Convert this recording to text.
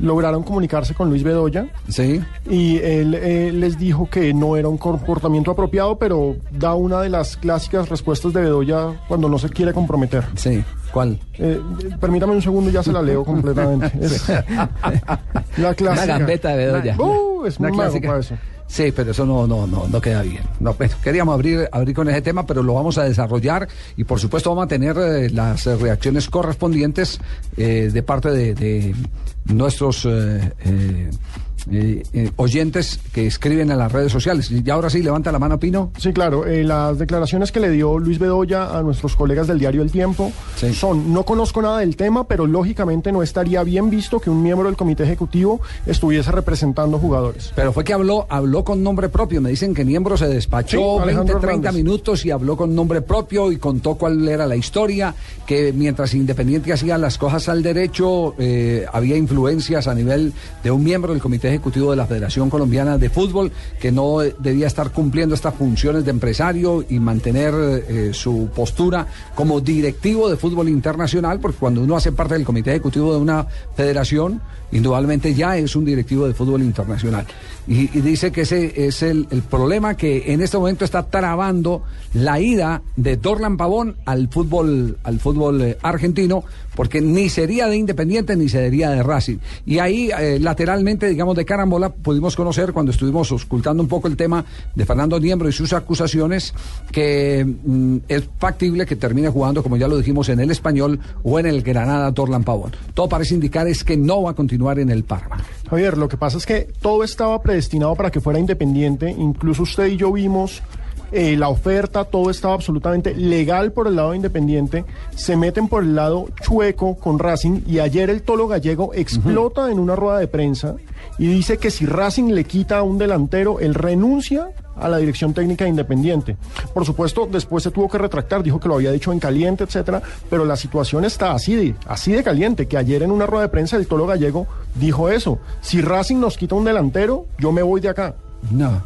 lograron comunicarse con Luis Bedoya Sí. y él eh, les dijo que no era un comportamiento apropiado, pero da una de las clásicas respuestas de Bedoya cuando no se quiere comprometer. Sí. ¿Cuál? Eh, permítame un segundo, ya se la leo completamente. Es la clásica. Una gambeta de Bedoya. Uh, es Una muy mago clásica. para eso. Sí, pero eso no, no, no, no queda bien. No, bueno, queríamos abrir, abrir con ese tema, pero lo vamos a desarrollar y por supuesto vamos a tener eh, las eh, reacciones correspondientes eh, de parte de, de nuestros eh, eh, eh, oyentes que escriben en las redes sociales. Y ahora sí, levanta la mano, Pino. Sí, claro. eh, las declaraciones que le dio Luis Bedoya a nuestros colegas del diario El Tiempo Sí. son, no conozco nada del tema, pero lógicamente no estaría bien visto que un miembro del comité ejecutivo estuviese representando jugadores. Pero fue que habló, habló con nombre propio. Me dicen que Niembro se despachó Sí, 20, Alejandro 30 Hernández. minutos y habló con nombre propio y contó cuál era la historia, que mientras Independiente hacía las cosas al derecho, había influencias a nivel de un miembro del Comité Ejecutivo de la Federación Colombiana de Fútbol que no eh, debía estar cumpliendo estas funciones de empresario y mantener eh, su postura como directivo de fútbol internacional, porque cuando uno hace parte del Comité Ejecutivo de una federación, indudablemente ya es un directivo de fútbol internacional. Y, dice que ese es el, problema que en este momento está trabando la ida de Dorlan Pavón al fútbol, al fútbol eh, argentino, porque ni sería de Independiente ni sería de Racing. Y ahí, eh, lateralmente, digamos, de carambola, pudimos conocer cuando estuvimos ocultando un poco el tema de Fernando Niembro y sus acusaciones, que mm, es factible que termine jugando, como ya lo dijimos, en el español o en el Granada Dorlan Pavón. Todo parece indicar es que no va a continuar en el Parma. Javier, lo que pasa es que todo estaba predestinado para que fuera independiente. Incluso usted y yo vimos eh, la oferta, todo estaba absolutamente legal por el lado independiente. Se meten por el lado chueco con Racing y ayer el Tolo Gallego explota en una rueda de prensa y dice que si Racing le quita a un delantero, él renuncia a la dirección técnica de Independiente. Por supuesto, después se tuvo que retractar, dijo que lo había dicho en caliente, etcétera, pero la situación está así de, así de caliente, que ayer en una rueda de prensa el Tolo Gallego dijo eso. Si Racing nos quita un delantero, yo me voy de acá. No.